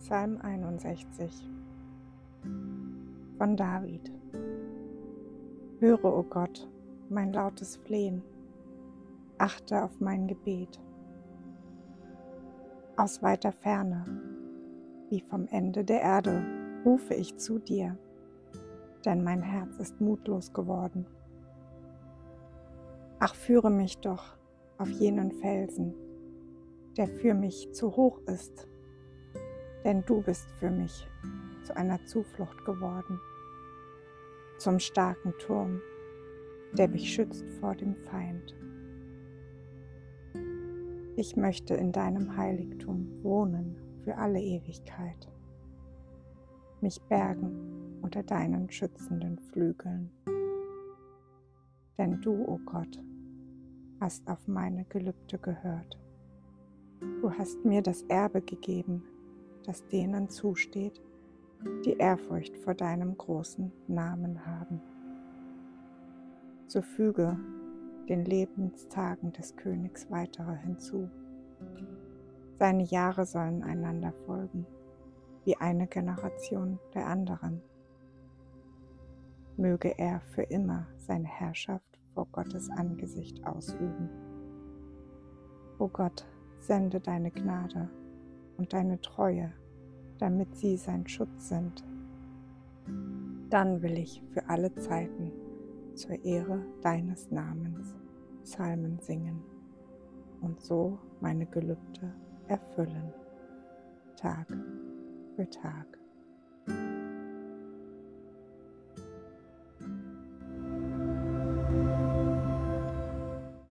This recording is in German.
Psalm 61 von David. Höre, o oh Gott, mein lautes Flehen, achte auf mein Gebet. Aus weiter Ferne, wie vom Ende der Erde, rufe ich zu dir, denn mein Herz ist mutlos geworden. Ach, führe mich doch auf jenen Felsen, der für mich zu hoch ist denn du bist für mich zu einer Zuflucht geworden, zum starken Turm, der mich schützt vor dem Feind. Ich möchte in deinem Heiligtum wohnen für alle Ewigkeit, mich bergen unter deinen schützenden Flügeln. Denn du, o oh Gott, hast auf meine Gelübde gehört. Du hast mir das Erbe gegeben, das denen zusteht, die Ehrfurcht vor deinem großen Namen haben. So füge den Lebenstagen des Königs weitere hinzu. Seine Jahre sollen einander folgen, wie eine Generation der anderen. Möge er für immer seine Herrschaft vor Gottes Angesicht ausüben. O Gott, sende deine Gnade und deine Treue, damit sie sein Schutz sind. Dann will ich für alle Zeiten zur Ehre deines Namens Psalmen singen und so meine Gelübde erfüllen, Tag für Tag.